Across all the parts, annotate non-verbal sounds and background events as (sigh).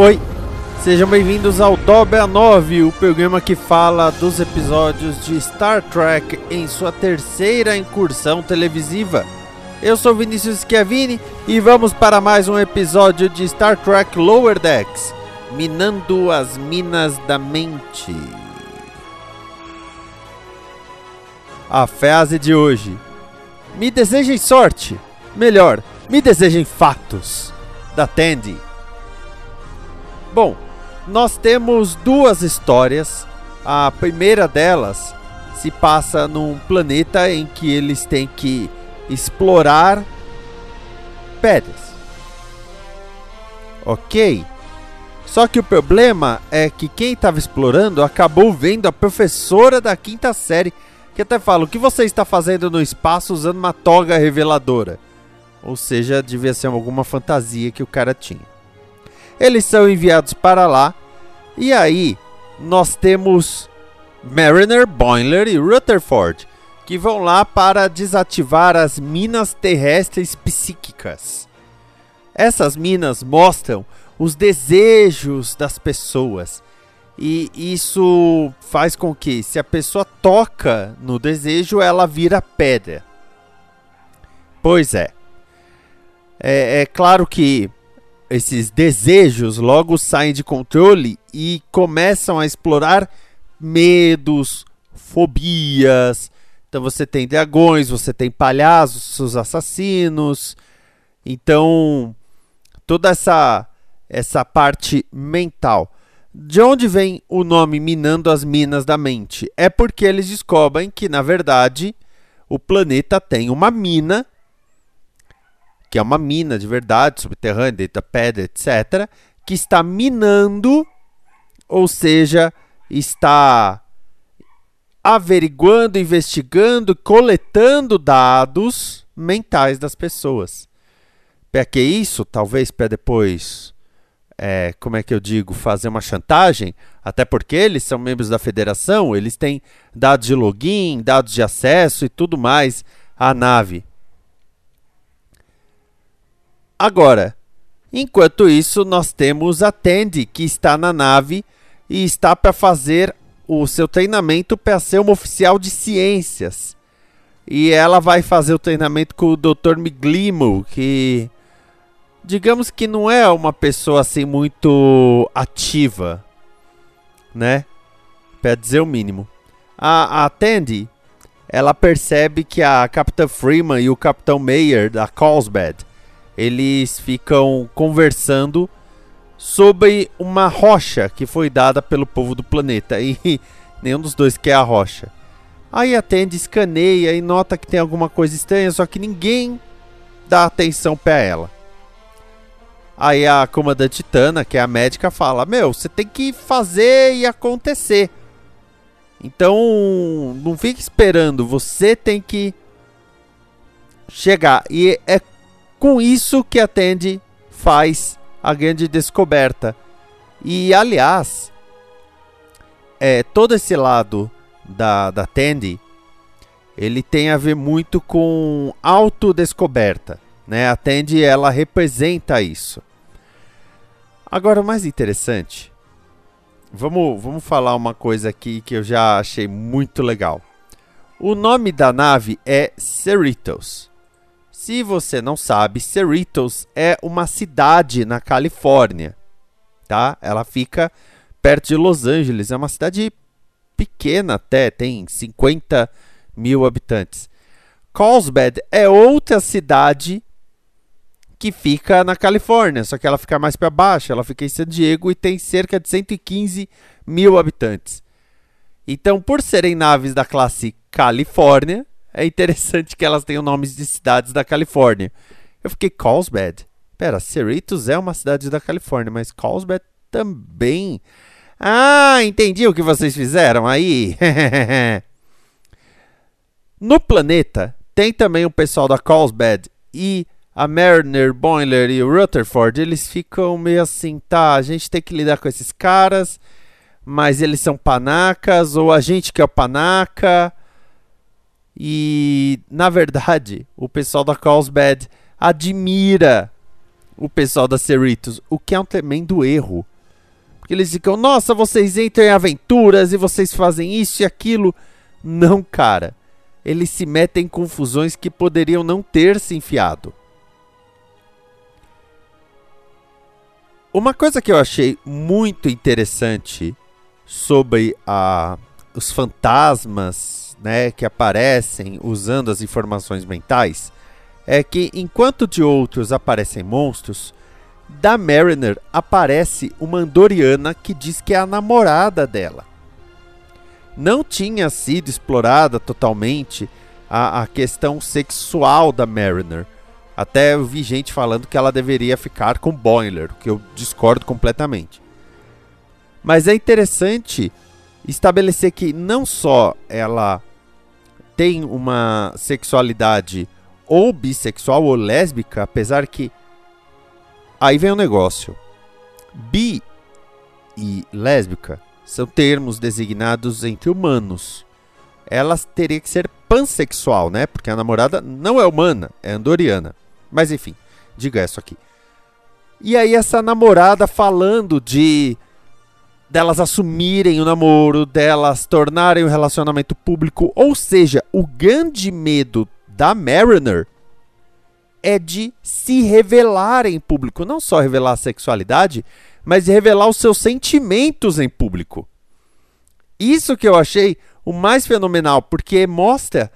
Oi, sejam bem-vindos ao Dobra 9, o programa que fala dos episódios de Star Trek em sua terceira incursão televisiva. Eu sou Vinícius Schiavini e vamos para mais um episódio de Star Trek Lower Decks, Minando as Minas da Mente. A frase de hoje: Me desejem sorte, melhor, me desejem fatos, da Tandy. Bom, nós temos duas histórias. A primeira delas se passa num planeta em que eles têm que explorar pedras. Ok? Só que o problema é que quem estava explorando acabou vendo a professora da quinta série que até fala: O que você está fazendo no espaço usando uma toga reveladora? Ou seja, devia ser alguma fantasia que o cara tinha. Eles são enviados para lá. E aí, nós temos Mariner, Boiler e Rutherford, que vão lá para desativar as minas terrestres psíquicas. Essas minas mostram os desejos das pessoas. E isso faz com que, se a pessoa toca no desejo, ela vira pedra. Pois é. É, é claro que esses desejos logo saem de controle e começam a explorar medos, fobias. Então você tem dragões, você tem palhaços, assassinos. Então toda essa essa parte mental. De onde vem o nome Minando as Minas da Mente? É porque eles descobrem que, na verdade, o planeta tem uma mina que é uma mina de verdade, subterrânea, dentro da pedra, etc., que está minando, ou seja, está averiguando, investigando, coletando dados mentais das pessoas. Para que isso? Talvez para depois, é, como é que eu digo, fazer uma chantagem, até porque eles são membros da federação, eles têm dados de login, dados de acesso e tudo mais à nave. Agora, enquanto isso, nós temos a Tandy que está na nave e está para fazer o seu treinamento para ser uma oficial de ciências. E ela vai fazer o treinamento com o Dr. Miglimo, que digamos que não é uma pessoa assim muito ativa, né? Pra dizer o mínimo. A, a Tandy, ela percebe que a Capitã Freeman e o Capitão Mayer da Carlsbad, eles ficam conversando sobre uma rocha que foi dada pelo povo do planeta (laughs) e nenhum dos dois quer a rocha. Aí a Tandy escaneia e nota que tem alguma coisa estranha, só que ninguém dá atenção para ela. Aí a comandante Tana, que é a médica, fala: Meu, você tem que fazer e acontecer. Então, não fique esperando, você tem que chegar. E é com isso que a Tandy faz a grande descoberta. E aliás, é, todo esse lado da, da Tandy, ele tem a ver muito com autodescoberta. Né? A Tandy, ela representa isso. Agora, o mais interessante, vamos, vamos falar uma coisa aqui que eu já achei muito legal. O nome da nave é Cerritos. Se você não sabe, Cerritos é uma cidade na Califórnia, tá? Ela fica perto de Los Angeles, é uma cidade pequena até, tem 50 mil habitantes. Carlsbad é outra cidade que fica na Califórnia, só que ela fica mais para baixo, ela fica em San Diego e tem cerca de 115 mil habitantes. Então, por serem naves da classe Califórnia, é interessante que elas tenham nomes de cidades da Califórnia. Eu fiquei Carlsbad. Pera, Cerritos é uma cidade da Califórnia, mas Carlsbad também. Ah, entendi o que vocês fizeram aí. (laughs) no planeta tem também o pessoal da Carlsbad e a Mariner, Boiler e o Rutherford, eles ficam meio assim, tá, a gente tem que lidar com esses caras, mas eles são panacas, ou a gente que é o panaca. E, na verdade, o pessoal da Carlsbad admira o pessoal da Cerritos, o que é um tremendo erro. Porque eles ficam, nossa, vocês entram em aventuras e vocês fazem isso e aquilo. Não, cara. Eles se metem em confusões que poderiam não ter se enfiado. Uma coisa que eu achei muito interessante sobre a, os fantasmas né, que aparecem usando as informações mentais é que, enquanto de outros aparecem monstros, da Mariner aparece uma Andoriana que diz que é a namorada dela. Não tinha sido explorada totalmente a, a questão sexual da Mariner até eu vi gente falando que ela deveria ficar com Boiler, que eu discordo completamente. Mas é interessante estabelecer que não só ela tem uma sexualidade ou bissexual ou lésbica, apesar que aí vem o um negócio. Bi e lésbica são termos designados entre humanos. Ela teria que ser pansexual, né? Porque a namorada não é humana, é andoriana. Mas enfim, diga isso aqui. E aí essa namorada falando de delas assumirem o namoro, delas tornarem o relacionamento público, ou seja, o grande medo da Mariner é de se revelar em público, não só revelar a sexualidade, mas revelar os seus sentimentos em público. Isso que eu achei o mais fenomenal, porque mostra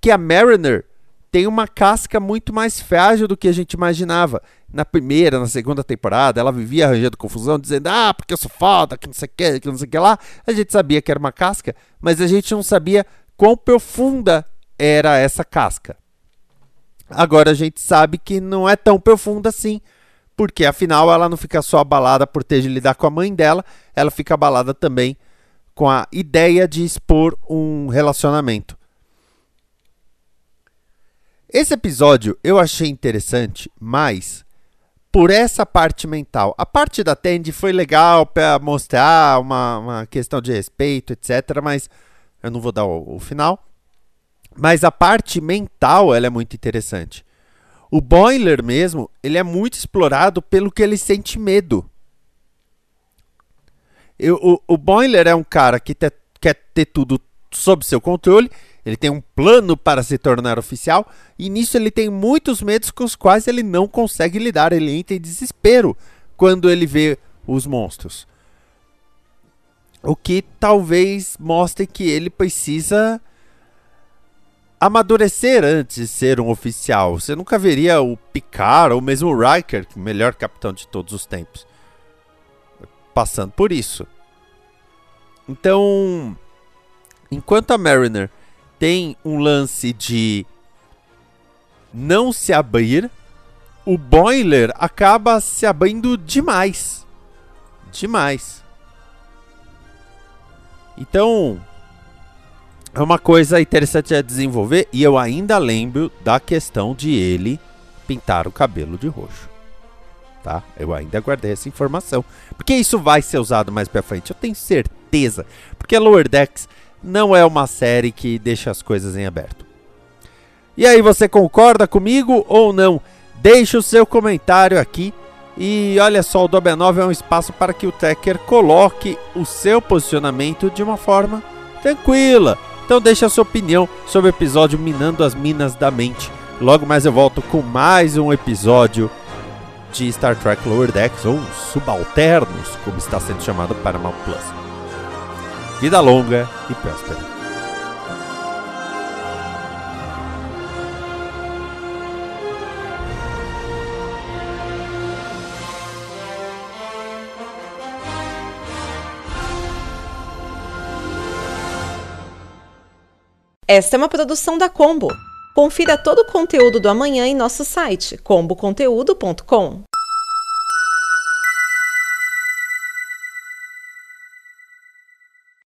que a Mariner tem uma casca muito mais frágil do que a gente imaginava. Na primeira, na segunda temporada, ela vivia arranjando confusão, dizendo, ah, porque eu sou foda, que não sei o que, que não sei o que lá. A gente sabia que era uma casca, mas a gente não sabia quão profunda era essa casca. Agora a gente sabe que não é tão profunda assim, porque afinal ela não fica só abalada por ter de lidar com a mãe dela, ela fica abalada também com a ideia de expor um relacionamento. Esse episódio eu achei interessante, mas por essa parte mental. A parte da Tandy foi legal para mostrar uma, uma, questão de respeito, etc. Mas eu não vou dar o, o, final. Mas a parte mental ela é muito interessante. O Boiler mesmo, ele é muito explorado pelo que ele sente medo. Eu, o, o Boiler é um cara que te, quer ter tudo sob seu controle Ele tem um plano para se tornar oficial e nisso ele tem muitos medos com os quais ele não consegue lidar. Ele entra em desespero quando ele vê os monstros. O que talvez mostre que ele precisa amadurecer antes de ser um oficial. Você nunca veria o Picard ou mesmo o Riker, o melhor capitão de todos os tempos, passando por isso. Então, enquanto a Mariner tem um lance de não se abrir, o Boiler acaba se abrindo demais. Demais. Então, é uma coisa interessante a desenvolver e eu ainda lembro da questão de ele pintar o cabelo de roxo. Tá? Eu ainda guardei essa informação, porque isso vai ser usado mais para frente, eu tenho certeza, porque Lower Decks não é uma série que deixa as coisas em aberto. E aí, você concorda comigo ou não? Deixe o seu comentário aqui. E olha só, o Dobe 9 é um espaço para que o Trekker coloque o seu posicionamento de uma forma tranquila. Então deixe a sua opinião sobre o episódio Minando as Minas da Mente. Logo mais eu volto com mais um episódio de Star Trek Lower Decks, ou Subalternos, como está sendo chamado para Mal Plus. Vida longa e próspera. Esta é uma produção da Combo. Confira todo o conteúdo do amanhã em nosso site comboconteúdo.com.